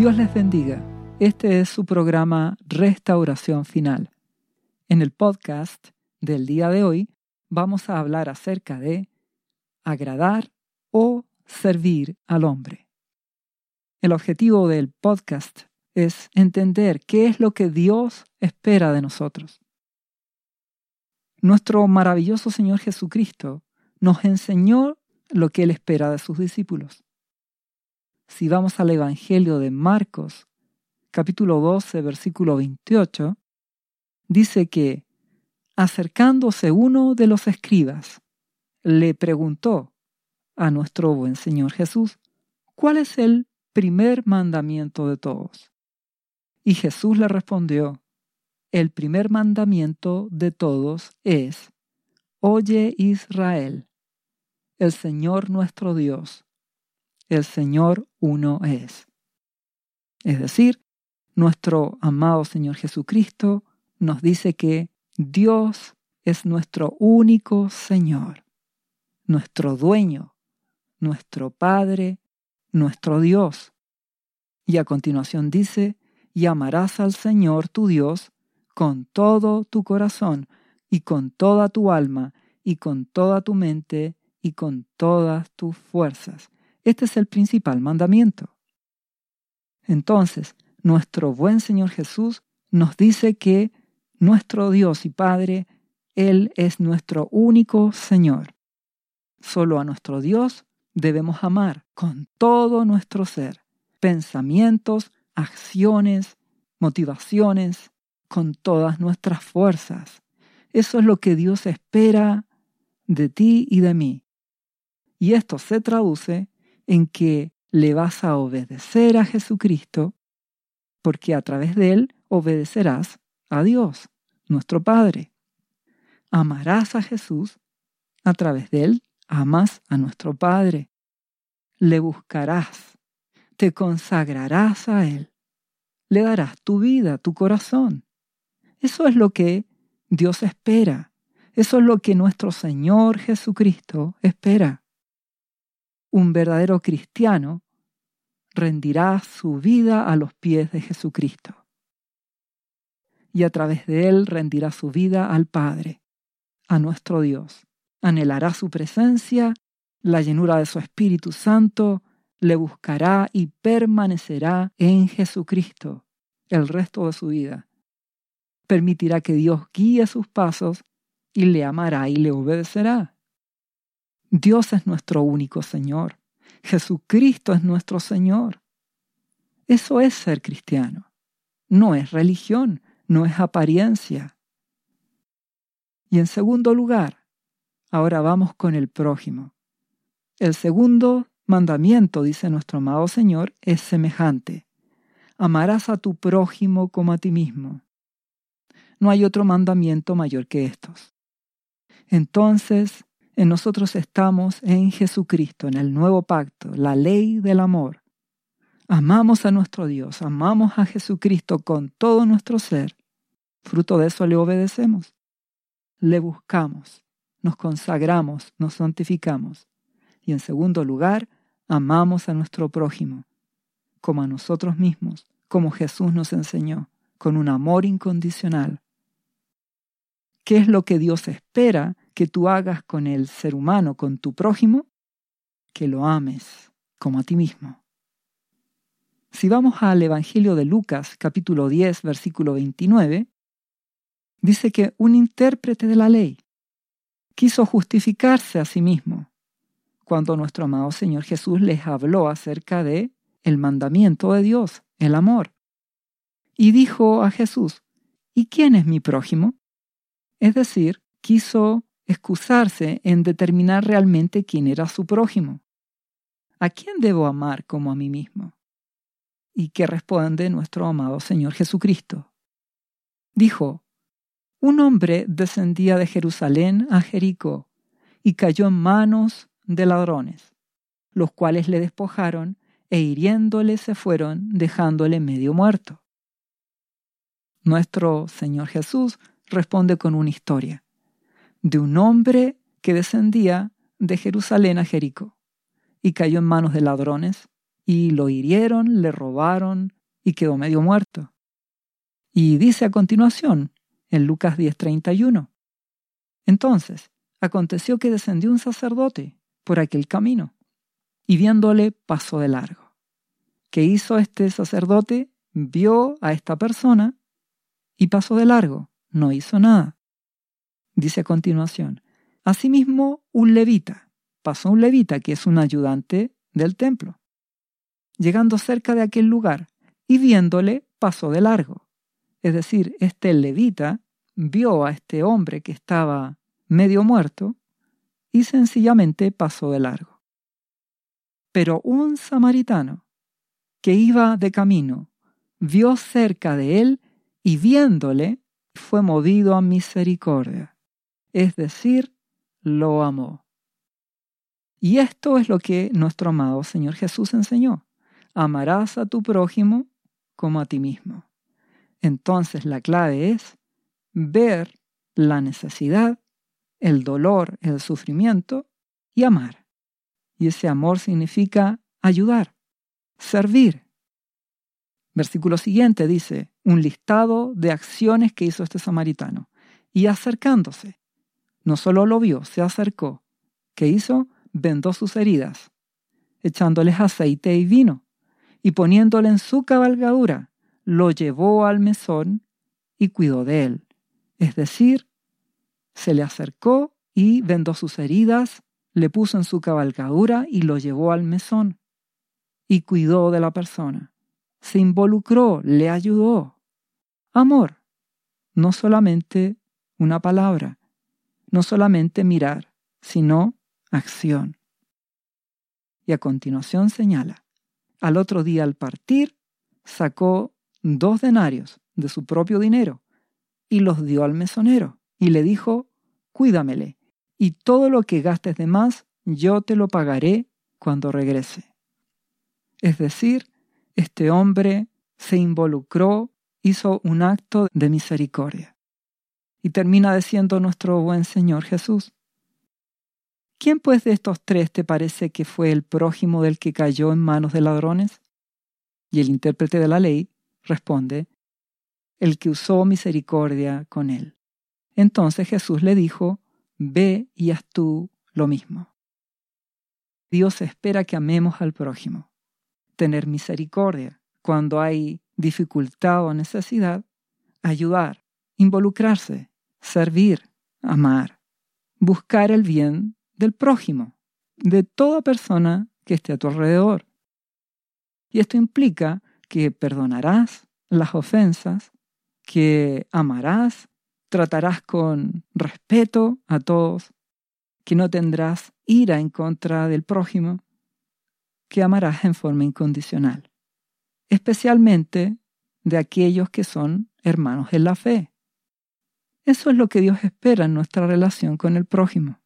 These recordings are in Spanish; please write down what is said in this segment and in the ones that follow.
Dios les bendiga. Este es su programa Restauración Final. En el podcast del día de hoy vamos a hablar acerca de agradar o servir al hombre. El objetivo del podcast es entender qué es lo que Dios espera de nosotros. Nuestro maravilloso Señor Jesucristo nos enseñó lo que Él espera de sus discípulos. Si vamos al Evangelio de Marcos, capítulo 12, versículo 28, dice que, acercándose uno de los escribas, le preguntó a nuestro buen Señor Jesús, ¿cuál es el primer mandamiento de todos? Y Jesús le respondió, el primer mandamiento de todos es, Oye Israel, el Señor nuestro Dios, el Señor uno es. Es decir, nuestro amado Señor Jesucristo nos dice que Dios es nuestro único Señor, nuestro dueño, nuestro Padre, nuestro Dios. Y a continuación dice, y amarás al Señor tu Dios con todo tu corazón y con toda tu alma y con toda tu mente y con todas tus fuerzas. Este es el principal mandamiento. Entonces, nuestro buen Señor Jesús nos dice que nuestro Dios y Padre, Él es nuestro único Señor. Solo a nuestro Dios debemos amar con todo nuestro ser, pensamientos, acciones, motivaciones, con todas nuestras fuerzas. Eso es lo que Dios espera de ti y de mí. Y esto se traduce en que le vas a obedecer a Jesucristo, porque a través de él obedecerás a Dios, nuestro Padre. Amarás a Jesús, a través de él amas a nuestro Padre. Le buscarás, te consagrarás a él, le darás tu vida, tu corazón. Eso es lo que Dios espera. Eso es lo que nuestro Señor Jesucristo espera. Un verdadero cristiano rendirá su vida a los pies de Jesucristo. Y a través de él rendirá su vida al Padre, a nuestro Dios. Anhelará su presencia, la llenura de su Espíritu Santo, le buscará y permanecerá en Jesucristo el resto de su vida. Permitirá que Dios guíe sus pasos y le amará y le obedecerá. Dios es nuestro único Señor. Jesucristo es nuestro Señor. Eso es ser cristiano. No es religión, no es apariencia. Y en segundo lugar, ahora vamos con el prójimo. El segundo mandamiento, dice nuestro amado Señor, es semejante. Amarás a tu prójimo como a ti mismo. No hay otro mandamiento mayor que estos. Entonces, en nosotros estamos en Jesucristo, en el nuevo pacto, la ley del amor. Amamos a nuestro Dios, amamos a Jesucristo con todo nuestro ser. Fruto de eso le obedecemos. Le buscamos, nos consagramos, nos santificamos. Y en segundo lugar, amamos a nuestro prójimo, como a nosotros mismos, como Jesús nos enseñó, con un amor incondicional. ¿Qué es lo que Dios espera que tú hagas con el ser humano, con tu prójimo, que lo ames como a ti mismo. Si vamos al Evangelio de Lucas capítulo 10 versículo 29, dice que un intérprete de la ley quiso justificarse a sí mismo cuando nuestro amado Señor Jesús les habló acerca de el mandamiento de Dios, el amor. Y dijo a Jesús, ¿y quién es mi prójimo? Es decir, quiso excusarse en determinar realmente quién era su prójimo. ¿A quién debo amar como a mí mismo? ¿Y qué responde nuestro amado Señor Jesucristo? Dijo, un hombre descendía de Jerusalén a Jericó y cayó en manos de ladrones, los cuales le despojaron e hiriéndole se fueron dejándole medio muerto. Nuestro Señor Jesús responde con una historia de un hombre que descendía de Jerusalén a Jericó y cayó en manos de ladrones y lo hirieron, le robaron y quedó medio muerto. Y dice a continuación, en Lucas 10:31, entonces aconteció que descendió un sacerdote por aquel camino y viéndole pasó de largo. ¿Qué hizo este sacerdote? Vio a esta persona y pasó de largo, no hizo nada. Dice a continuación, asimismo un levita, pasó un levita que es un ayudante del templo. Llegando cerca de aquel lugar y viéndole pasó de largo. Es decir, este levita vio a este hombre que estaba medio muerto y sencillamente pasó de largo. Pero un samaritano que iba de camino vio cerca de él y viéndole fue movido a misericordia, es decir, lo amó. Y esto es lo que nuestro amado Señor Jesús enseñó. Amarás a tu prójimo como a ti mismo. Entonces la clave es ver la necesidad, el dolor, el sufrimiento y amar. Y ese amor significa ayudar, servir. Versículo siguiente dice, un listado de acciones que hizo este samaritano. Y acercándose, no solo lo vio, se acercó. ¿Qué hizo? Vendó sus heridas, echándoles aceite y vino, y poniéndole en su cabalgadura, lo llevó al mesón y cuidó de él. Es decir, se le acercó y vendó sus heridas, le puso en su cabalgadura y lo llevó al mesón y cuidó de la persona. Se involucró, le ayudó. Amor, no solamente una palabra, no solamente mirar, sino acción. Y a continuación señala, al otro día al partir, sacó dos denarios de su propio dinero y los dio al mesonero y le dijo, cuídamele, y todo lo que gastes de más, yo te lo pagaré cuando regrese. Es decir, este hombre se involucró, hizo un acto de misericordia. Y termina diciendo nuestro buen Señor Jesús, ¿quién pues de estos tres te parece que fue el prójimo del que cayó en manos de ladrones? Y el intérprete de la ley responde, el que usó misericordia con él. Entonces Jesús le dijo, ve y haz tú lo mismo. Dios espera que amemos al prójimo, tener misericordia cuando hay dificultad o necesidad, ayudar, involucrarse, servir, amar, buscar el bien del prójimo, de toda persona que esté a tu alrededor. Y esto implica que perdonarás las ofensas, que amarás, tratarás con respeto a todos, que no tendrás ira en contra del prójimo, que amarás en forma incondicional, especialmente de aquellos que son hermanos en la fe. Eso es lo que Dios espera en nuestra relación con el prójimo.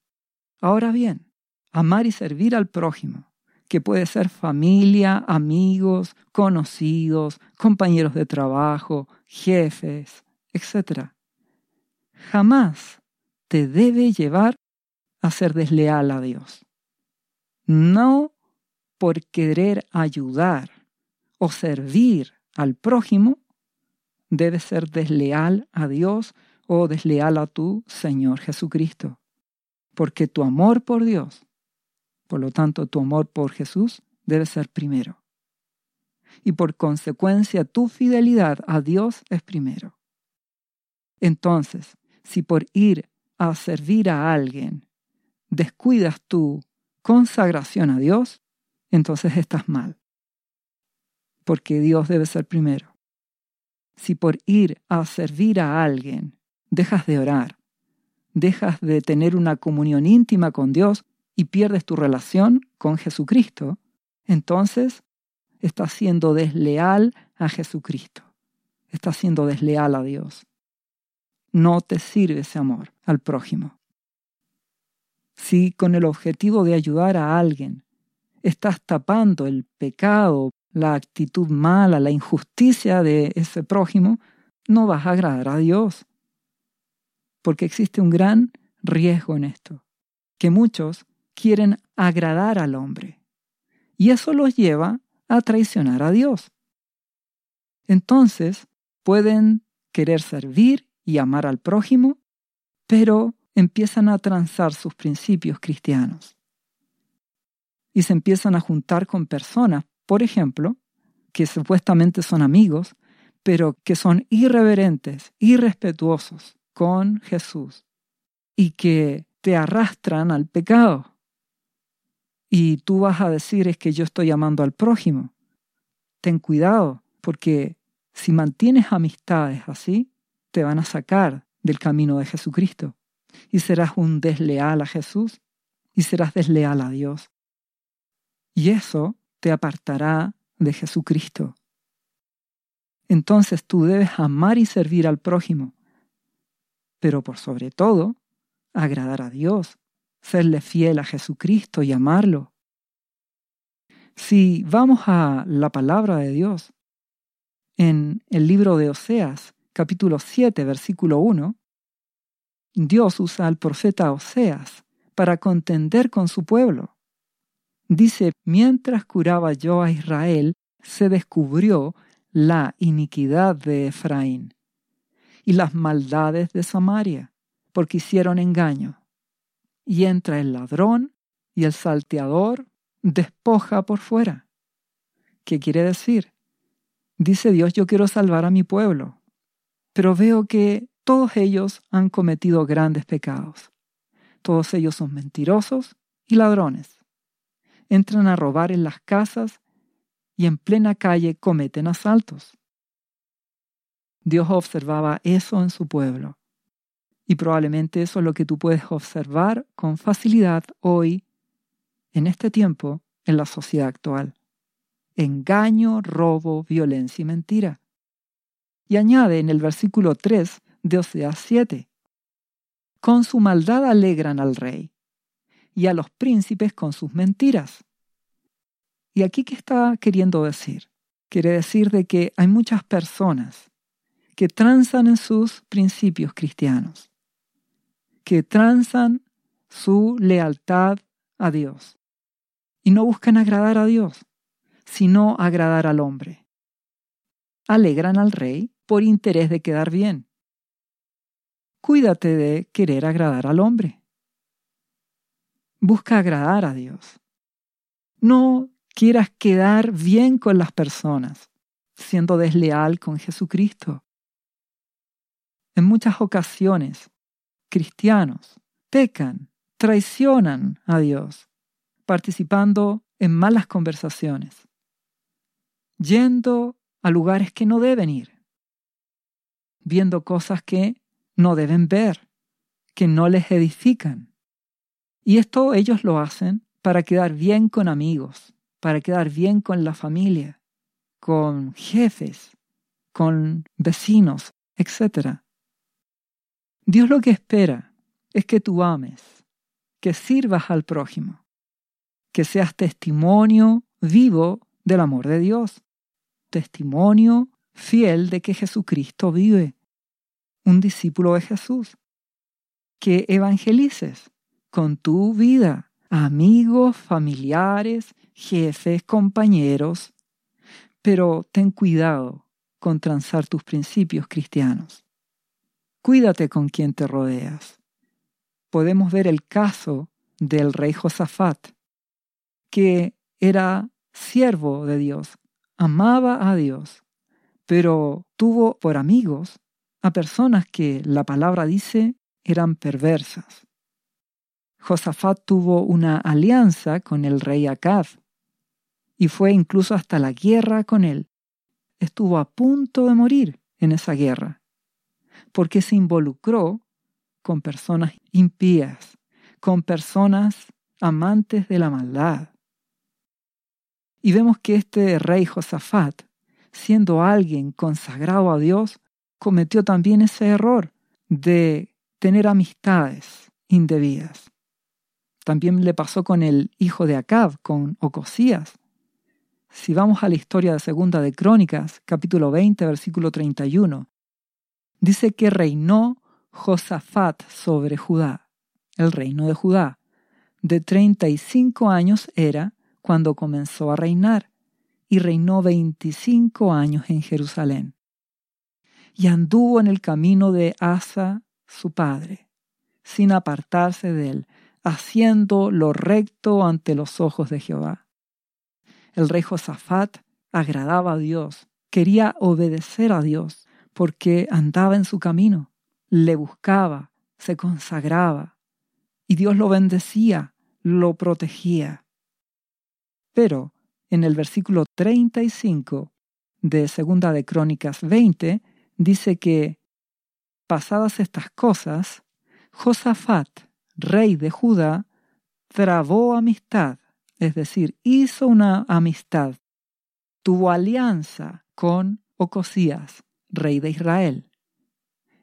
Ahora bien, amar y servir al prójimo que puede ser familia, amigos, conocidos, compañeros de trabajo, jefes, etc. Jamás te debe llevar a ser desleal a Dios. No por querer ayudar o servir al prójimo, debes ser desleal a Dios o desleal a tu Señor Jesucristo. Porque tu amor por Dios por lo tanto, tu amor por Jesús debe ser primero. Y por consecuencia, tu fidelidad a Dios es primero. Entonces, si por ir a servir a alguien descuidas tu consagración a Dios, entonces estás mal. Porque Dios debe ser primero. Si por ir a servir a alguien dejas de orar, dejas de tener una comunión íntima con Dios, y pierdes tu relación con Jesucristo, entonces estás siendo desleal a Jesucristo. Estás siendo desleal a Dios. No te sirve ese amor al prójimo. Si con el objetivo de ayudar a alguien estás tapando el pecado, la actitud mala, la injusticia de ese prójimo, no vas a agradar a Dios. Porque existe un gran riesgo en esto, que muchos quieren agradar al hombre. Y eso los lleva a traicionar a Dios. Entonces, pueden querer servir y amar al prójimo, pero empiezan a transar sus principios cristianos. Y se empiezan a juntar con personas, por ejemplo, que supuestamente son amigos, pero que son irreverentes, irrespetuosos con Jesús y que te arrastran al pecado. Y tú vas a decir es que yo estoy amando al prójimo. Ten cuidado, porque si mantienes amistades así, te van a sacar del camino de Jesucristo. Y serás un desleal a Jesús y serás desleal a Dios. Y eso te apartará de Jesucristo. Entonces tú debes amar y servir al prójimo, pero por sobre todo, agradar a Dios, serle fiel a Jesucristo y amarlo. Si vamos a la palabra de Dios, en el libro de Oseas, capítulo 7, versículo 1, Dios usa al profeta Oseas para contender con su pueblo. Dice, mientras curaba yo a Israel, se descubrió la iniquidad de Efraín y las maldades de Samaria, porque hicieron engaño. Y entra el ladrón y el salteador despoja por fuera. ¿Qué quiere decir? Dice Dios, yo quiero salvar a mi pueblo, pero veo que todos ellos han cometido grandes pecados. Todos ellos son mentirosos y ladrones. Entran a robar en las casas y en plena calle cometen asaltos. Dios observaba eso en su pueblo. Y probablemente eso es lo que tú puedes observar con facilidad hoy, en este tiempo, en la sociedad actual. Engaño, robo, violencia y mentira. Y añade en el versículo 3 de Oseas 7. Con su maldad alegran al rey y a los príncipes con sus mentiras. ¿Y aquí qué está queriendo decir? Quiere decir de que hay muchas personas que transan en sus principios cristianos, que transan su lealtad a Dios y no buscan agradar a Dios, sino agradar al hombre. Alegran al rey por interés de quedar bien. Cuídate de querer agradar al hombre. Busca agradar a Dios. No quieras quedar bien con las personas, siendo desleal con Jesucristo. En muchas ocasiones, cristianos pecan, traicionan a Dios, participando en malas conversaciones, yendo a lugares que no deben ir, viendo cosas que no deben ver, que no les edifican. Y esto ellos lo hacen para quedar bien con amigos, para quedar bien con la familia, con jefes, con vecinos, etc. Dios lo que espera es que tú ames, que sirvas al prójimo, que seas testimonio vivo del amor de Dios, testimonio fiel de que Jesucristo vive, un discípulo de Jesús, que evangelices con tu vida, amigos, familiares, jefes, compañeros, pero ten cuidado con transar tus principios cristianos. Cuídate con quien te rodeas. Podemos ver el caso del rey Josafat, que era siervo de Dios, amaba a Dios, pero tuvo por amigos a personas que la palabra dice eran perversas. Josafat tuvo una alianza con el rey Acab, y fue incluso hasta la guerra con él. Estuvo a punto de morir en esa guerra, porque se involucró con personas impías, con personas amantes de la maldad. Y vemos que este rey Josafat, siendo alguien consagrado a Dios, cometió también ese error de tener amistades indebidas. También le pasó con el hijo de Acab, con Ocosías, si vamos a la historia de Segunda de Crónicas, capítulo 20, versículo 31, dice que reinó Josafat sobre Judá, el reino de Judá. De 35 años era cuando comenzó a reinar, y reinó veinticinco años en Jerusalén. Y anduvo en el camino de Asa, su padre, sin apartarse de él, haciendo lo recto ante los ojos de Jehová. El rey Josafat agradaba a Dios, quería obedecer a Dios, porque andaba en su camino, le buscaba, se consagraba, y Dios lo bendecía, lo protegía. Pero en el versículo 35 de Segunda de Crónicas 20 dice que, pasadas estas cosas, Josafat, rey de Judá, trabó amistad, es decir, hizo una amistad, tuvo alianza con Ocosías, rey de Israel,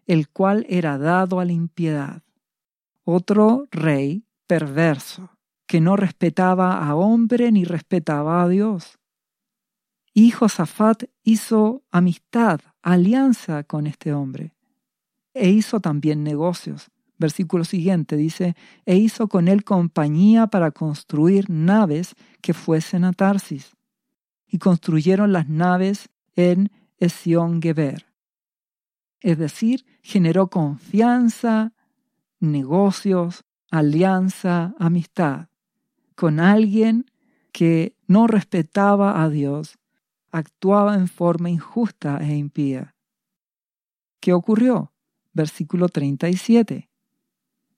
el cual era dado a la impiedad, otro rey perverso, que no respetaba a hombre ni respetaba a Dios. Y Josafat hizo amistad, alianza con este hombre, e hizo también negocios. Versículo siguiente dice, e hizo con él compañía para construir naves que fuesen a Tarsis. Y construyeron las naves en Es decir, generó confianza, negocios, alianza, amistad con alguien que no respetaba a Dios, actuaba en forma injusta e impía. ¿Qué ocurrió? Versículo 37.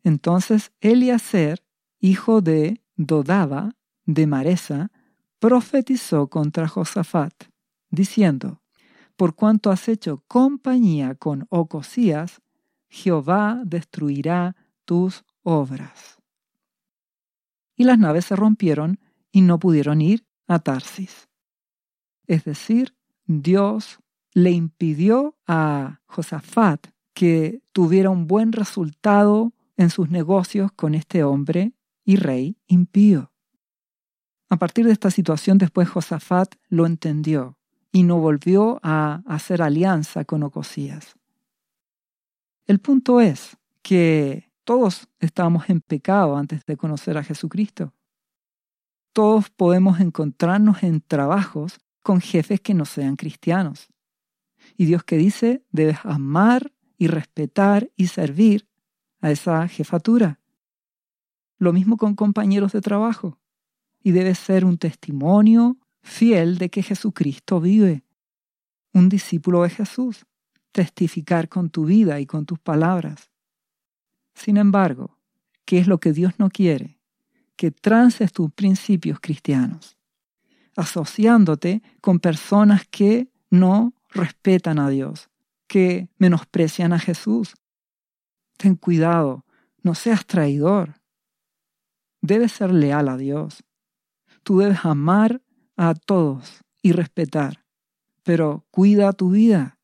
Entonces Eliaser, hijo de Dodaba, de Maresa, profetizó contra Josafat, diciendo, Por cuanto has hecho compañía con Ocosías, Jehová destruirá tus obras. Y las naves se rompieron y no pudieron ir a Tarsis. Es decir, Dios le impidió a Josafat que tuviera un buen resultado en sus negocios con este hombre y rey impío. A partir de esta situación después Josafat lo entendió y no volvió a hacer alianza con Ocosías. El punto es que todos estábamos en pecado antes de conocer a Jesucristo. Todos podemos encontrarnos en trabajos con jefes que no sean cristianos. Y Dios que dice, debes amar y respetar y servir a esa jefatura. Lo mismo con compañeros de trabajo. Y debes ser un testimonio fiel de que Jesucristo vive. Un discípulo de Jesús. Testificar con tu vida y con tus palabras. Sin embargo, ¿qué es lo que Dios no quiere? Que trances tus principios cristianos, asociándote con personas que no respetan a Dios, que menosprecian a Jesús. Ten cuidado, no seas traidor. Debes ser leal a Dios. Tú debes amar a todos y respetar, pero cuida tu vida.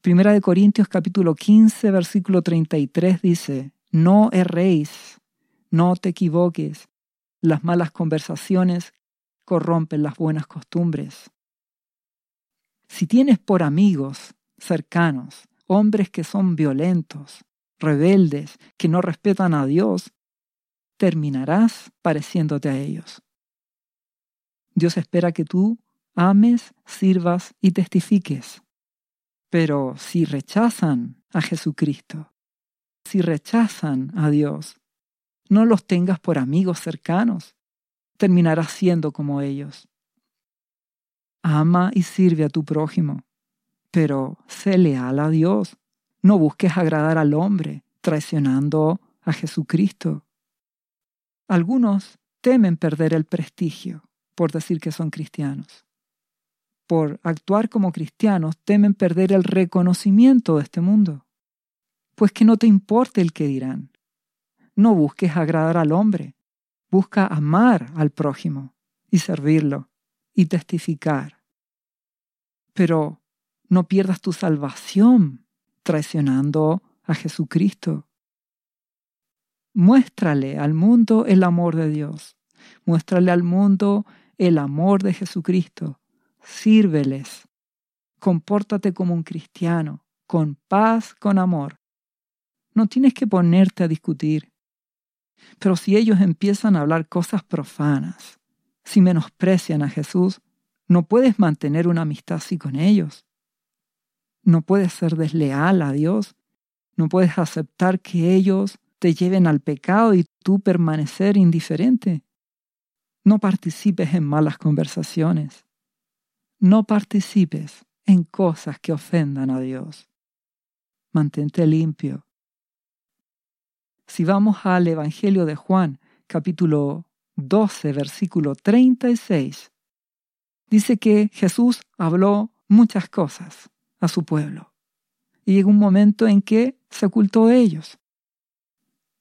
Primera de Corintios capítulo 15 versículo 33 dice, no erréis, no te equivoques, las malas conversaciones corrompen las buenas costumbres. Si tienes por amigos cercanos hombres que son violentos, rebeldes, que no respetan a Dios, terminarás pareciéndote a ellos. Dios espera que tú ames, sirvas y testifiques. Pero si rechazan a Jesucristo, si rechazan a Dios, no los tengas por amigos cercanos, terminarás siendo como ellos. Ama y sirve a tu prójimo, pero sé leal a Dios. No busques agradar al hombre, traicionando a Jesucristo. Algunos temen perder el prestigio por decir que son cristianos por actuar como cristianos, temen perder el reconocimiento de este mundo. Pues que no te importe el que dirán. No busques agradar al hombre, busca amar al prójimo y servirlo y testificar. Pero no pierdas tu salvación traicionando a Jesucristo. Muéstrale al mundo el amor de Dios. Muéstrale al mundo el amor de Jesucristo sírveles, compórtate como un cristiano, con paz, con amor. No tienes que ponerte a discutir. Pero si ellos empiezan a hablar cosas profanas, si menosprecian a Jesús, No puedes mantener una amistad así con ellos. No puedes ser desleal a Dios. No puedes aceptar que ellos te lleven al pecado y tú permanecer indiferente. No participes en malas conversaciones. No participes en cosas que ofendan a Dios. Mantente limpio. Si vamos al Evangelio de Juan, capítulo 12, versículo 36, dice que Jesús habló muchas cosas a su pueblo. Y llegó un momento en que se ocultó de ellos.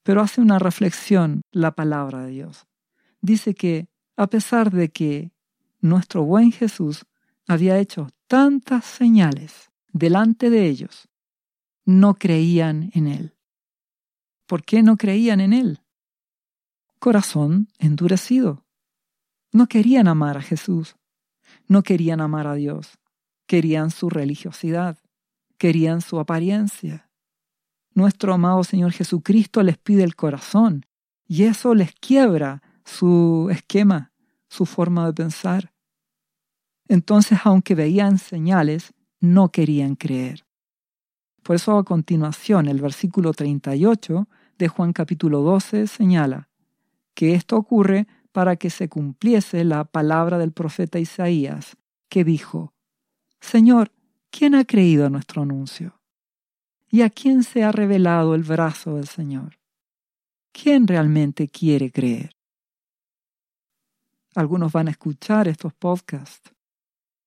Pero hace una reflexión la palabra de Dios. Dice que a pesar de que nuestro buen Jesús había hecho tantas señales delante de ellos, no creían en Él. ¿Por qué no creían en Él? Corazón endurecido. No querían amar a Jesús. No querían amar a Dios. Querían su religiosidad. Querían su apariencia. Nuestro amado Señor Jesucristo les pide el corazón y eso les quiebra su esquema, su forma de pensar. Entonces, aunque veían señales, no querían creer. Por eso a continuación el versículo 38 de Juan capítulo 12 señala que esto ocurre para que se cumpliese la palabra del profeta Isaías, que dijo, Señor, ¿quién ha creído a nuestro anuncio? ¿Y a quién se ha revelado el brazo del Señor? ¿Quién realmente quiere creer? Algunos van a escuchar estos podcasts,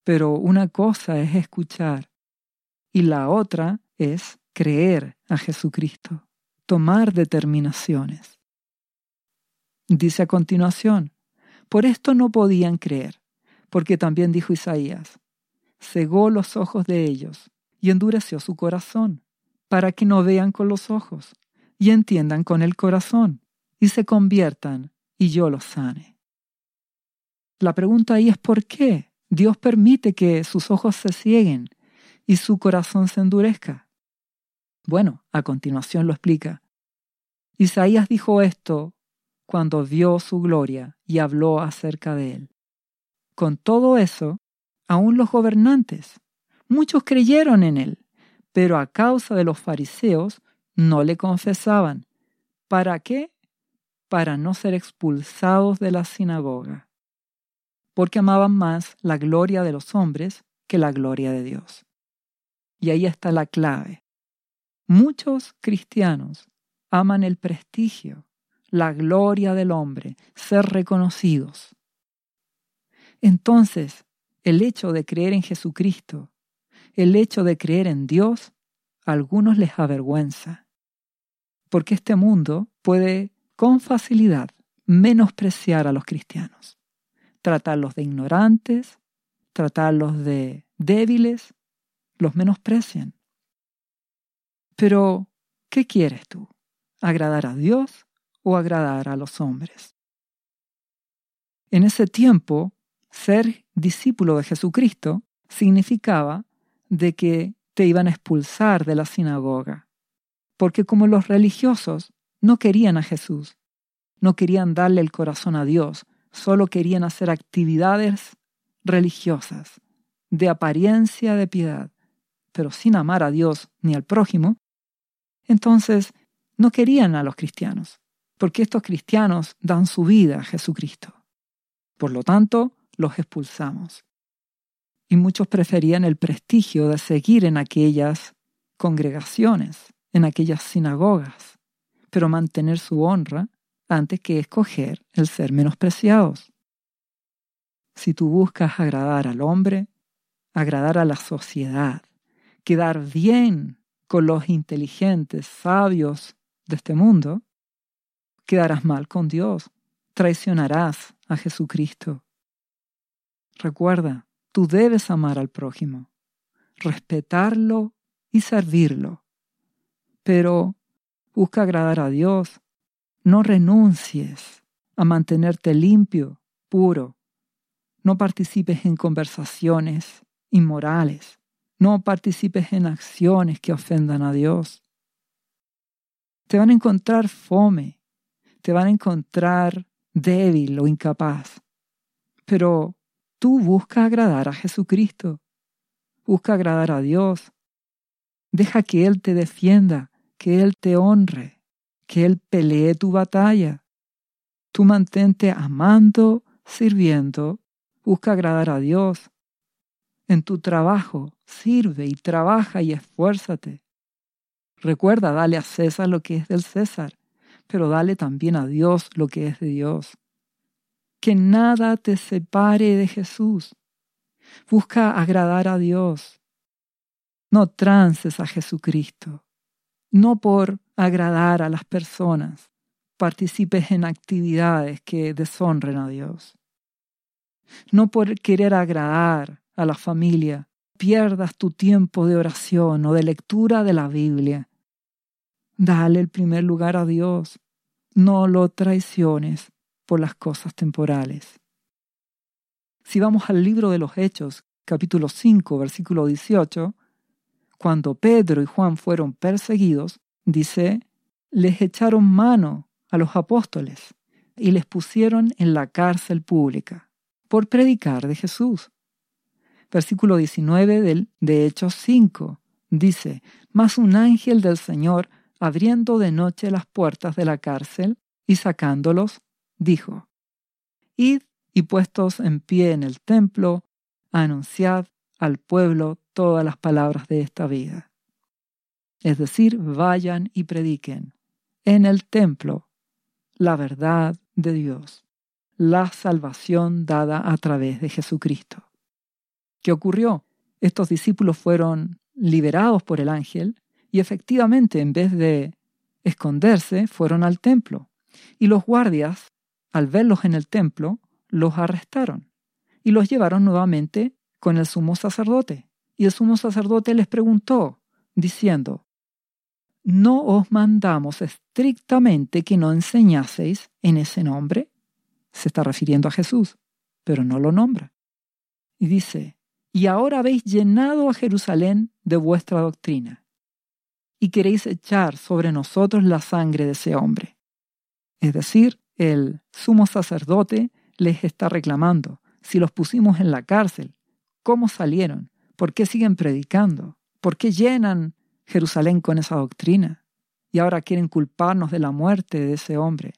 pero una cosa es escuchar y la otra es creer a Jesucristo tomar determinaciones. Dice a continuación, por esto no podían creer, porque también dijo Isaías, cegó los ojos de ellos y endureció su corazón, para que no vean con los ojos y entiendan con el corazón y se conviertan y yo los sane. La pregunta ahí es ¿por qué Dios permite que sus ojos se cieguen y su corazón se endurezca? Bueno, a continuación lo explica. Isaías dijo esto cuando vio su gloria y habló acerca de él. Con todo eso, aún los gobernantes, muchos creyeron en él, pero a causa de los fariseos no le confesaban. ¿Para qué? Para no ser expulsados de la sinagoga, porque amaban más la gloria de los hombres que la gloria de Dios. Y ahí está la clave. Muchos cristianos aman el prestigio, la gloria del hombre, ser reconocidos. Entonces, el hecho de creer en Jesucristo, el hecho de creer en Dios, a algunos les avergüenza, porque este mundo puede con facilidad menospreciar a los cristianos, tratarlos de ignorantes, tratarlos de débiles, los menosprecian. Pero, ¿qué quieres tú? ¿Agradar a Dios o agradar a los hombres? En ese tiempo, ser discípulo de Jesucristo significaba de que te iban a expulsar de la sinagoga, porque como los religiosos no querían a Jesús, no querían darle el corazón a Dios, solo querían hacer actividades religiosas, de apariencia de piedad, pero sin amar a Dios ni al prójimo, entonces, no querían a los cristianos, porque estos cristianos dan su vida a Jesucristo. Por lo tanto, los expulsamos. Y muchos preferían el prestigio de seguir en aquellas congregaciones, en aquellas sinagogas, pero mantener su honra que escoger el ser menospreciados. Si tú buscas agradar al hombre, agradar a la sociedad, quedar bien con los inteligentes, sabios de este mundo, quedarás mal con Dios, traicionarás a Jesucristo. Recuerda, tú debes amar al prójimo, respetarlo y servirlo. Pero busca agradar a Dios. No renuncies a mantenerte limpio, puro. No participes en conversaciones inmorales. No participes en acciones que ofendan a Dios. Te van a encontrar fome, te van a encontrar débil o incapaz. Pero Tú busca agradar a Jesucristo. Busca agradar a Dios. Deja que Él te defienda, que Él te honre, que Él pelee tu batalla. Tú mantente amando, sirviendo, busca agradar a Dios. En tu trabajo, sirve y trabaja y esfuérzate. Recuerda, dale a César lo que es del César, pero dale también a Dios lo que es de Dios. Que nada te separe de Jesús. Busca agradar a Dios. No trances a Jesucristo. No por agradar a las personas participes en actividades que deshonren a Dios. No por querer agradar a la familia pierdas tu tiempo de oración o de lectura de la Biblia. Dale el primer lugar a Dios. No lo traiciones por las cosas temporales. Si vamos al libro de los Hechos, capítulo 5, versículo 18, cuando Pedro y Juan fueron perseguidos, dice, les echaron mano a los apóstoles y les pusieron en la cárcel pública por predicar de Jesús. Versículo 19 del, de Hechos 5 dice, Mas un ángel del Señor, abriendo de noche las puertas de la cárcel y sacándolos, dijo, Id y puestos en pie en el templo, anunciad al pueblo todas las palabras de esta vida. Es decir, vayan y prediquen en el templo la verdad de Dios, la salvación dada a través de Jesucristo. ¿Qué ocurrió? Estos discípulos fueron liberados por el ángel y efectivamente en vez de esconderse fueron al templo. Y los guardias, al verlos en el templo, los arrestaron y los llevaron nuevamente con el sumo sacerdote. Y el sumo sacerdote les preguntó, diciendo, ¿no os mandamos estrictamente que no enseñaseis en ese nombre? Se está refiriendo a Jesús, pero no lo nombra. Y dice, y ahora habéis llenado a Jerusalén de vuestra doctrina, y queréis echar sobre nosotros la sangre de ese hombre. Es decir, el sumo sacerdote les está reclamando, si los pusimos en la cárcel, ¿cómo salieron? ¿Por qué siguen predicando? ¿Por qué llenan Jerusalén con esa doctrina y ahora quieren culparnos de la muerte de ese hombre.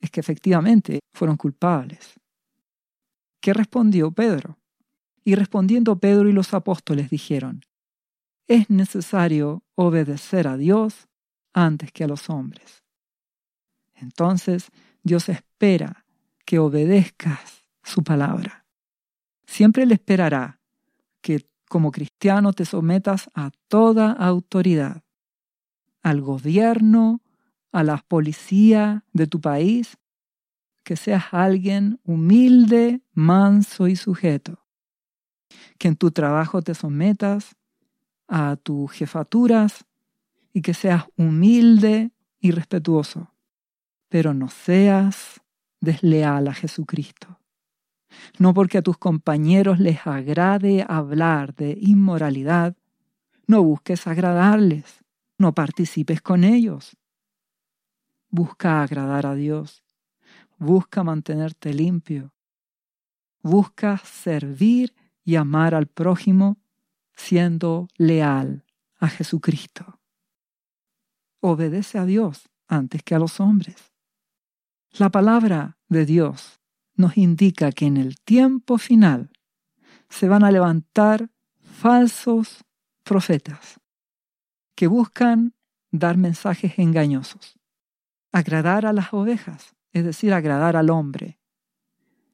Es que efectivamente fueron culpables. ¿Qué respondió Pedro? Y respondiendo Pedro y los apóstoles dijeron, es necesario obedecer a Dios antes que a los hombres. Entonces Dios espera que obedezcas su palabra. Siempre le esperará que como cristiano te sometas a toda autoridad, al gobierno, a la policía de tu país, que seas alguien humilde, manso y sujeto, que en tu trabajo te sometas a tus jefaturas y que seas humilde y respetuoso, pero no seas desleal a Jesucristo no porque a tus compañeros les agrade hablar de inmoralidad, no busques agradarles, no participes con ellos. Busca agradar a Dios, busca mantenerte limpio, busca servir y amar al prójimo siendo leal a Jesucristo. Obedece a Dios antes que a los hombres. La palabra de Dios nos indica que en el tiempo final se van a levantar falsos profetas que buscan dar mensajes engañosos, agradar a las ovejas, es decir, agradar al hombre,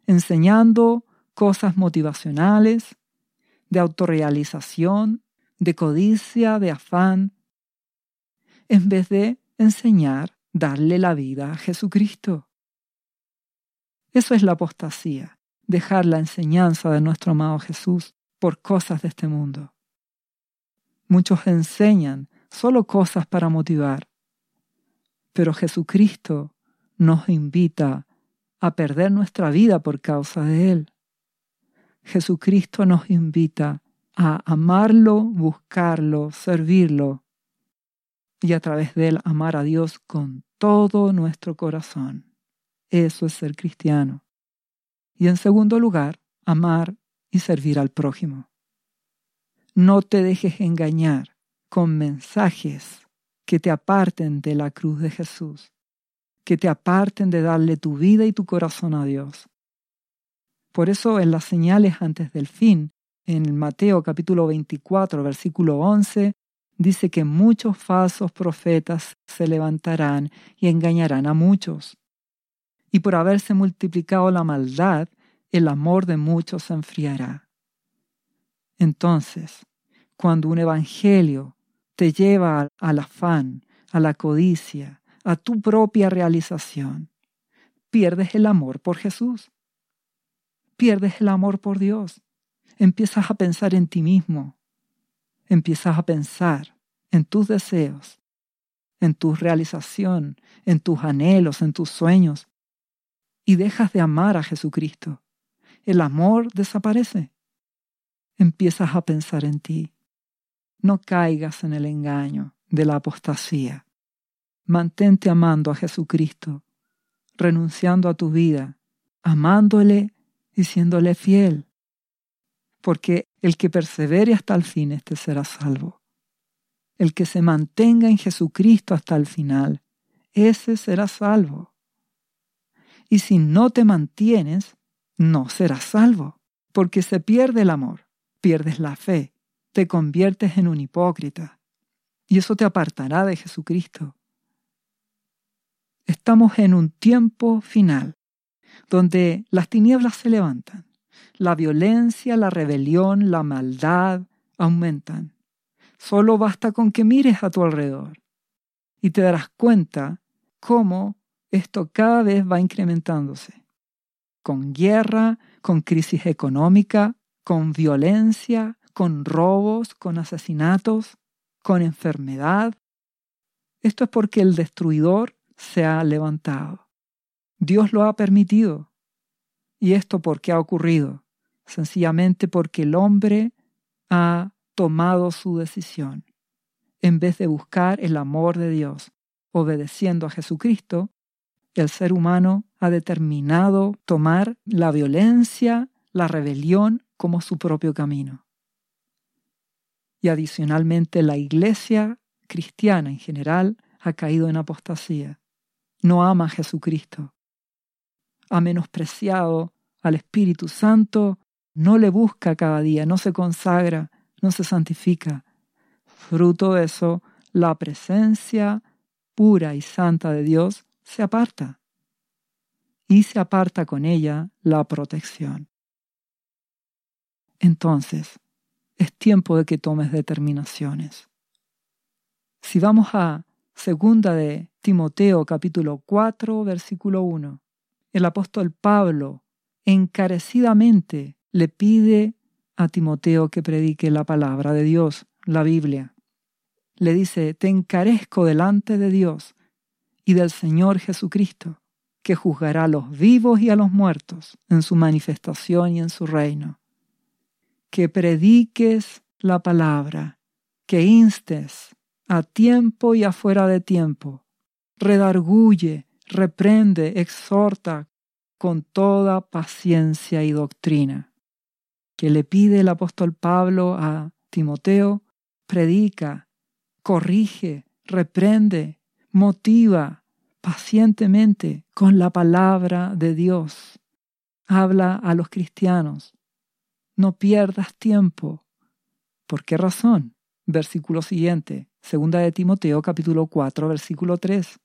enseñando cosas motivacionales, de autorrealización, de codicia, de afán, en vez de enseñar, darle la vida a Jesucristo. Eso es la apostasía, dejar la enseñanza de nuestro amado Jesús por cosas de este mundo. Muchos enseñan solo cosas para motivar, pero Jesucristo nos invita a perder nuestra vida por causa de Él. Jesucristo nos invita a amarlo, buscarlo, servirlo y a través de Él amar a Dios con todo nuestro corazón. Eso es ser cristiano. Y en segundo lugar, amar y servir al prójimo. No te dejes engañar con mensajes que te aparten de la cruz de Jesús, que te aparten de darle tu vida y tu corazón a Dios. Por eso en las señales antes del fin, en Mateo capítulo 24, versículo 11, dice que muchos falsos profetas se levantarán y engañarán a muchos. Y por haberse multiplicado la maldad, el amor de muchos se enfriará. Entonces, cuando un evangelio te lleva al afán, a la codicia, a tu propia realización, pierdes el amor por Jesús. Pierdes el amor por Dios. Empiezas a pensar en ti mismo. Empiezas a pensar en tus deseos, en tu realización, en tus anhelos, en tus sueños. Y dejas de amar a Jesucristo el amor desaparece. Empiezas a pensar en ti. No caigas en el engaño de la apostasía. Mantente amando a Jesucristo, renunciando a tu vida, amándole y siéndole fiel. Porque el que persevere hasta el fin, este será salvo. El que se mantenga en Jesucristo hasta el final, ese será salvo. Y si no te mantienes, no serás salvo, porque se pierde el amor, pierdes la fe, te conviertes en un hipócrita, y eso te apartará de Jesucristo. Estamos en un tiempo final, donde las tinieblas se levantan, la violencia, la rebelión, la maldad aumentan. Solo basta con que mires a tu alrededor y te darás cuenta cómo esto cada vez va incrementándose con guerra, con crisis económica, con violencia, con robos, con asesinatos, con enfermedad. Esto es porque el destruidor se ha levantado. Dios lo ha permitido. ¿Y esto por qué ha ocurrido? Sencillamente porque el hombre ha tomado su decisión. En vez de buscar el amor de Dios, obedeciendo a Jesucristo, el ser humano ha determinado tomar la violencia, la rebelión como su propio camino. Y adicionalmente la iglesia cristiana en general ha caído en apostasía. No ama a Jesucristo. Ha menospreciado al Espíritu Santo, no le busca cada día, no se consagra, no se santifica. Fruto de eso, la presencia pura y santa de Dios se aparta y se aparta con ella la protección. Entonces, es tiempo de que tomes determinaciones. Si vamos a segunda de Timoteo capítulo 4 versículo 1, el apóstol Pablo encarecidamente le pide a Timoteo que predique la palabra de Dios, la Biblia. Le dice, te encarezco delante de Dios y del Señor Jesucristo, que juzgará a los vivos y a los muertos en su manifestación y en su reino. Que prediques la palabra, que instes a tiempo y afuera de tiempo, redarguye, reprende, exhorta con toda paciencia y doctrina. Que le pide el apóstol Pablo a Timoteo, predica, corrige, reprende, motiva, pacientemente con la palabra de Dios. Habla a los cristianos. No pierdas tiempo. ¿Por qué razón? Versículo siguiente, segunda de Timoteo capítulo 4, versículo 3.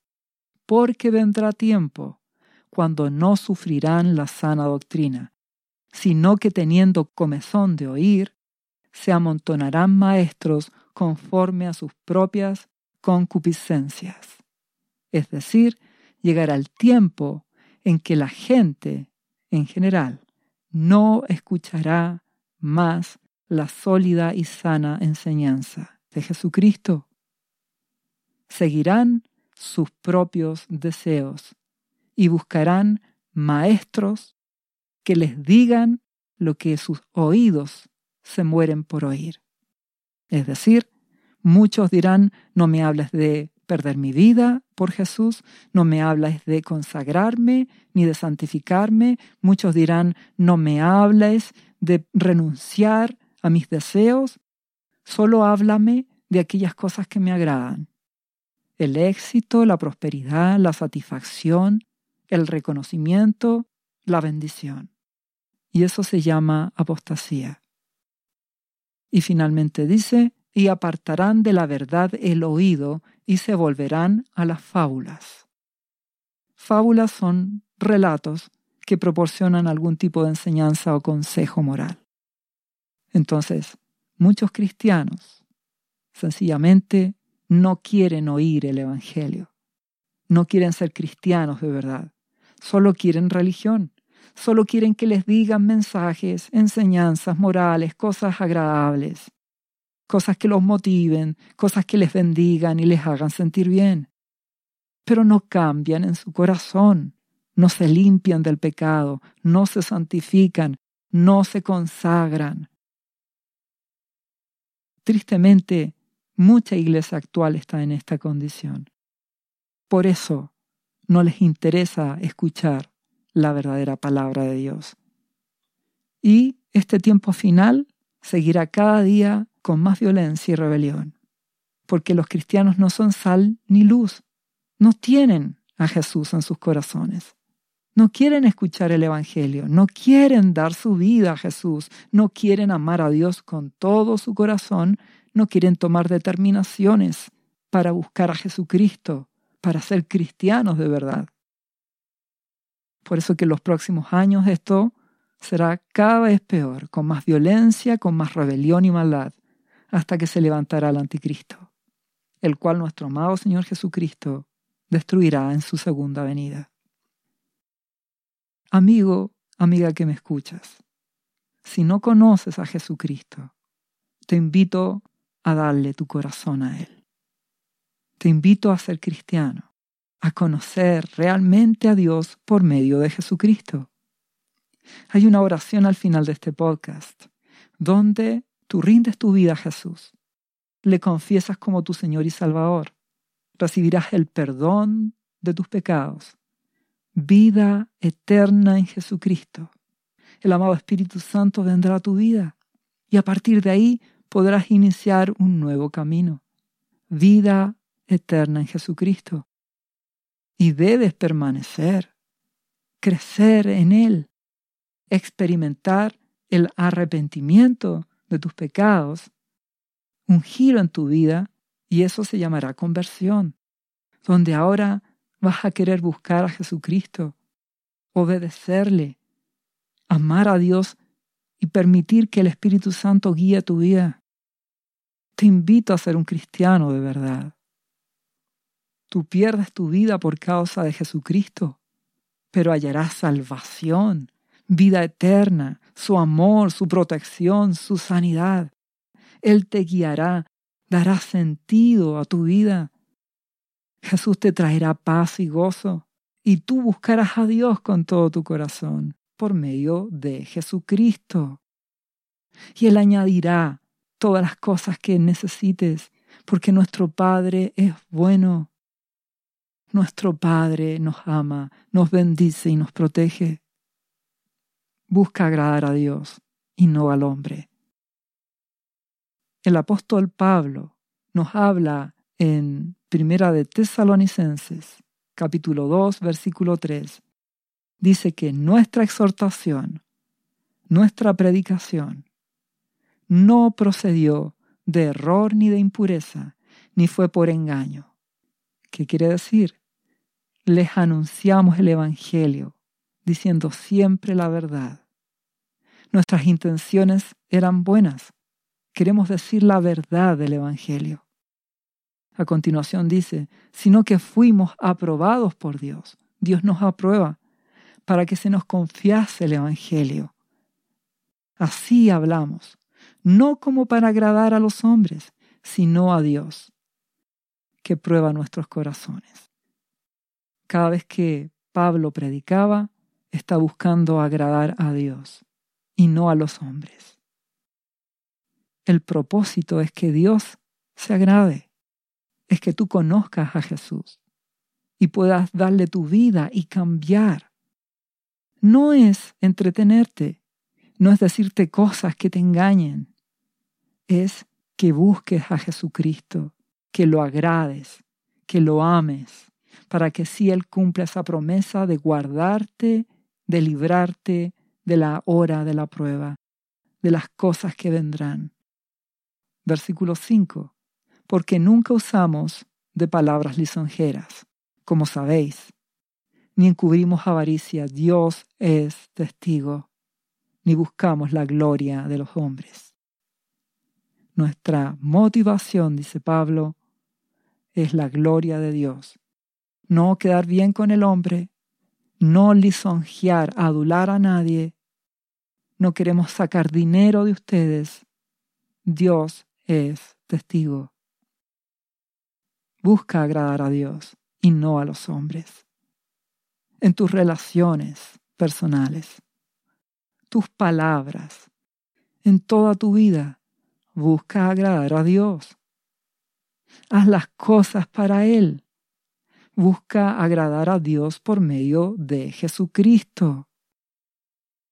Porque vendrá tiempo cuando no sufrirán la sana doctrina, sino que teniendo comezón de oír, se amontonarán maestros conforme a sus propias concupiscencias es decir, llegará el tiempo en que la gente, en general, no escuchará más la sólida y sana enseñanza de Jesucristo. Seguirán sus propios deseos y buscarán maestros que les digan lo que sus oídos se mueren por oír. Es decir, muchos dirán, no me hables de perder mi vida por Jesús, no me hablas de consagrarme ni de santificarme. Muchos dirán, no me hables de renunciar a mis deseos, solo háblame de aquellas cosas que me agradan. El éxito, la prosperidad, la satisfacción, el reconocimiento, la bendición. Y eso se llama apostasía. Y finalmente dice, y apartarán de la verdad el oído y se volverán a las fábulas. Fábulas son relatos que proporcionan algún tipo de enseñanza o consejo moral. Entonces, muchos cristianos sencillamente no quieren oír el Evangelio, no quieren ser cristianos de verdad, solo quieren religión, solo quieren que les digan mensajes, enseñanzas morales, cosas agradables, cosas que los motiven, cosas que les bendigan y les hagan sentir bien. Pero no cambian en su corazón, no se limpian del pecado, no se santifican, no se consagran. Tristemente, mucha iglesia actual está en esta condición. Por eso no les interesa escuchar la verdadera palabra de Dios. Y este tiempo final seguirá cada día con más violencia y rebelión, porque los cristianos no son sal ni luz, no tienen a Jesús en sus corazones. No quieren escuchar el Evangelio, no quieren dar su vida a Jesús, no quieren amar a Dios con todo su corazón, no quieren tomar determinaciones para buscar a Jesucristo, para ser cristianos de verdad. Por eso que en los próximos años esto será cada vez peor, con más violencia, con más rebelión y maldad hasta que se levantará el anticristo, el cual nuestro amado Señor Jesucristo destruirá en su segunda venida. Amigo, amiga que me escuchas, si no conoces a Jesucristo, te invito a darle tu corazón a Él. Te invito a ser cristiano, a conocer realmente a Dios por medio de Jesucristo. Hay una oración al final de este podcast donde Tú rindes tu vida a Jesús. Le confiesas como tu Señor y Salvador. Recibirás el perdón de tus pecados. Vida eterna en Jesucristo. El amado Espíritu Santo vendrá a tu vida y a partir de ahí podrás iniciar un nuevo camino. Vida eterna en Jesucristo. Y debes permanecer, crecer en Él, experimentar el arrepentimiento de tus pecados, un giro en tu vida y eso se llamará conversión, donde ahora vas a querer buscar a Jesucristo, obedecerle, amar a Dios y permitir que el Espíritu Santo guíe tu vida. Te invito a ser un cristiano de verdad. Tú pierdes tu vida por causa de Jesucristo, pero hallarás salvación vida eterna, su amor, su protección, su sanidad. Él te guiará, dará sentido a tu vida. Jesús te traerá paz y gozo, y tú buscarás a Dios con todo tu corazón por medio de Jesucristo. Y Él añadirá todas las cosas que necesites, porque nuestro Padre es bueno. Nuestro Padre nos ama, nos bendice y nos protege busca agradar a Dios y no al hombre. El apóstol Pablo nos habla en Primera de Tesalonicenses, capítulo 2, versículo 3. Dice que nuestra exhortación, nuestra predicación, no procedió de error ni de impureza, ni fue por engaño. ¿Qué quiere decir? Les anunciamos el Evangelio, diciendo siempre la verdad Nuestras intenciones eran buenas. Queremos decir la verdad del Evangelio. A continuación dice, sino que fuimos aprobados por Dios. Dios nos aprueba para que se nos confiase el Evangelio. Así hablamos, no como para agradar a los hombres, sino a Dios, que prueba nuestros corazones. Cada vez que Pablo predicaba, está buscando agradar a Dios y no a los hombres. El propósito es que Dios se agrade. es que tú conozcas a Jesús y puedas darle tu vida y cambiar. No es entretenerte, no es decirte cosas que te engañen, es que busques a Jesucristo, que lo agrades, que lo ames, para que si Él cumpla esa promesa de guardarte, de librarte de la hora de la prueba, de las cosas que vendrán. Versículo 5. Porque nunca usamos de palabras lisonjeras, como sabéis, ni encubrimos avaricia, Dios es testigo, ni buscamos la gloria de los hombres. Nuestra motivación, dice Pablo, es la gloria de Dios. No quedar bien con el hombre, no lisonjear, adular a nadie. No queremos sacar dinero de ustedes. Dios es testigo. Busca agradar a Dios y no a los hombres. En tus relaciones personales, tus palabras, en toda tu vida, busca agradar a Dios. Haz las cosas para Él. Busca agradar a Dios por medio de Jesucristo.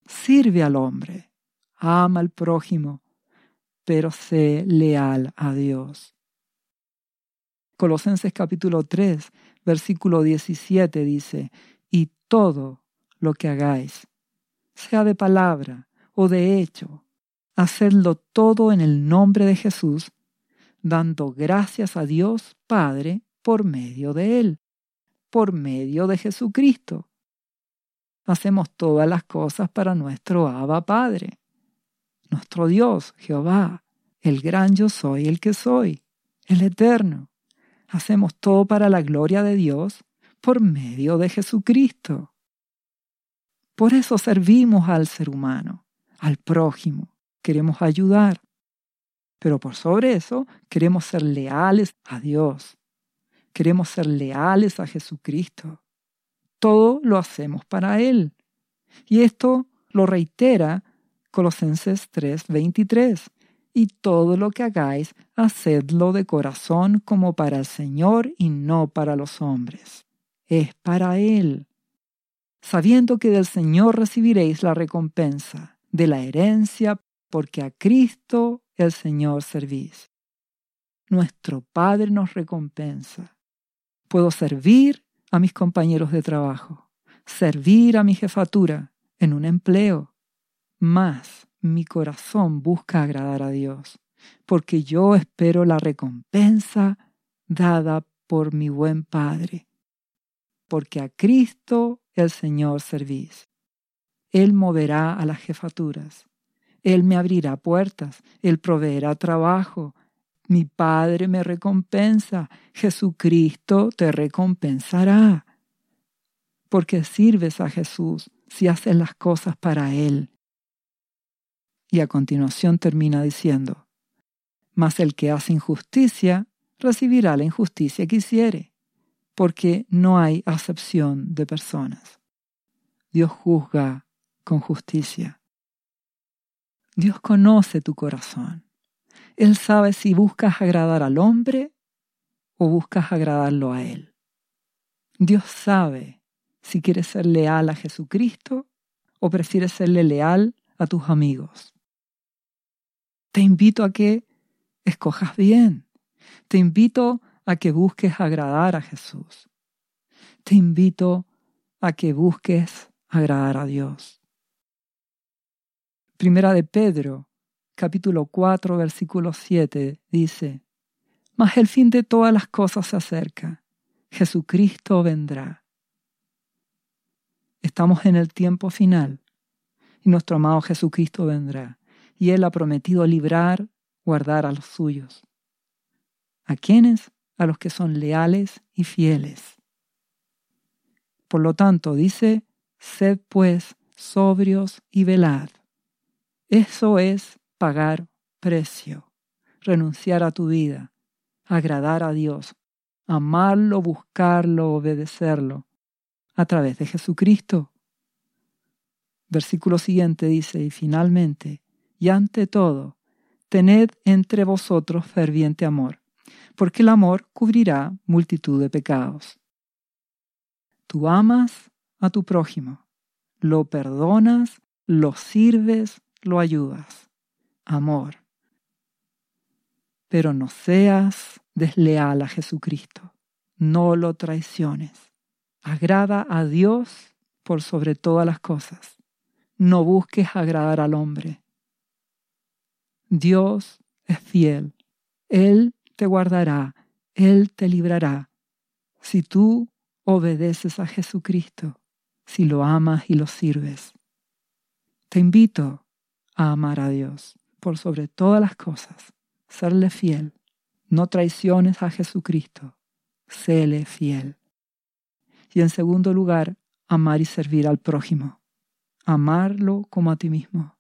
Sirve al hombre, ama al prójimo, pero sé leal a Dios. Colosenses capítulo 3, versículo 17 dice, y todo lo que hagáis, sea de palabra o de hecho, hacedlo todo en el nombre de Jesús, dando gracias a Dios Padre por medio de Él, por medio de Jesucristo. Hacemos todas las cosas para nuestro Abba Padre, nuestro Dios, Jehová, el gran yo soy el que soy, el eterno. Hacemos todo para la gloria de Dios por medio de Jesucristo. Por eso servimos al ser humano, al prójimo. Queremos ayudar. Pero por sobre eso queremos ser leales a Dios. Queremos ser leales a Jesucristo. Todo lo hacemos para Él. Y esto lo reitera Colosenses 3:23. Y todo lo que hagáis, hacedlo de corazón como para el Señor y no para los hombres. Es para Él. Sabiendo que del Señor recibiréis la recompensa de la herencia, porque a Cristo el Señor servís. Nuestro Padre nos recompensa. Puedo servir a mis compañeros de trabajo, servir a mi jefatura en un empleo. Más mi corazón busca agradar a Dios, porque yo espero la recompensa dada por mi buen Padre. Porque a Cristo el Señor servís. Él moverá a las jefaturas él me abrirá puertas, Él proveerá trabajo. Mi Padre me recompensa, Jesucristo te recompensará. Porque sirves a Jesús si haces las cosas para Él. Y a continuación termina diciendo, Mas el que hace injusticia recibirá la injusticia que hiciere, porque no hay acepción de personas. Dios juzga con justicia. Dios conoce tu corazón. Él sabe si buscas agradar al hombre o buscas agradarlo a Él. Dios sabe si quieres ser leal a Jesucristo o prefieres serle leal a tus amigos. Te invito a que escojas bien. Te invito a que busques agradar a Jesús. Te invito a que busques agradar a Dios. Primera de Pedro, capítulo 4, versículo 7, dice, Mas el fin de todas las cosas se acerca. Jesucristo vendrá. Estamos en el tiempo final y nuestro amado Jesucristo vendrá. Y Él ha prometido librar, guardar a los suyos. ¿A quiénes? A los que son leales y fieles. Por lo tanto, dice, sed pues sobrios y velad eso es pagar precio, renunciar a tu vida, agradar a Dios, amarlo, buscarlo, obedecerlo, a través de Jesucristo. Versículo siguiente dice, y finalmente, y ante todo, tened entre vosotros ferviente amor, porque el amor cubrirá multitud de pecados. Tú amas a tu prójimo, lo perdonas, lo sirves, lo ayudas. Amor. Pero no seas desleal a Jesucristo, no lo traiciones. Agrada a Dios por sobre todas las cosas. No busques agradar al hombre. Dios es fiel. Él te guardará, Él te librará. Si tú obedeces a Jesucristo, si lo amas y lo sirves. Te invito a amar a Dios por sobre todas las cosas, serle fiel. No traiciones a Jesucristo, séle fiel. Y en segundo lugar, amar y servir al prójimo. Amarlo como a ti mismo,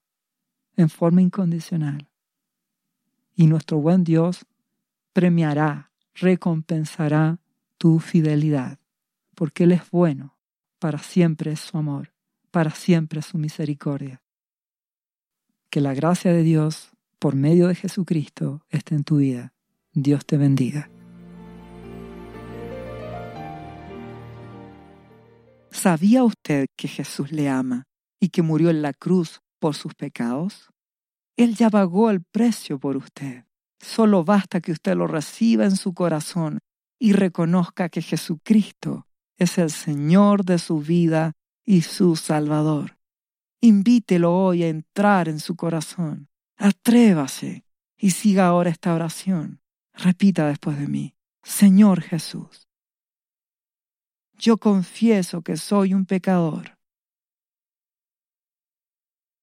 en forma incondicional. Y nuestro buen Dios premiará, recompensará tu fidelidad, porque Él es bueno, para siempre es su amor, para siempre es su misericordia. Que la gracia de Dios, por medio de Jesucristo, esté en tu vida. Dios te bendiga. ¿Sabía usted que Jesús le ama y que murió en la cruz por sus pecados? Él ya pagó el precio por usted. Solo basta que usted lo reciba en su corazón y reconozca que Jesucristo es el Señor de su vida y su Salvador. Invítelo hoy a entrar en su corazón. Atrévase y siga ahora esta oración. Repita después de mí, Señor Jesús, yo confieso que soy un pecador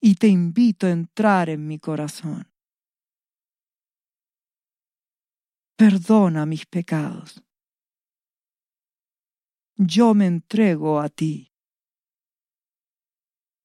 y te invito a entrar en mi corazón. perdona mis pecados. Yo me entrego a ti.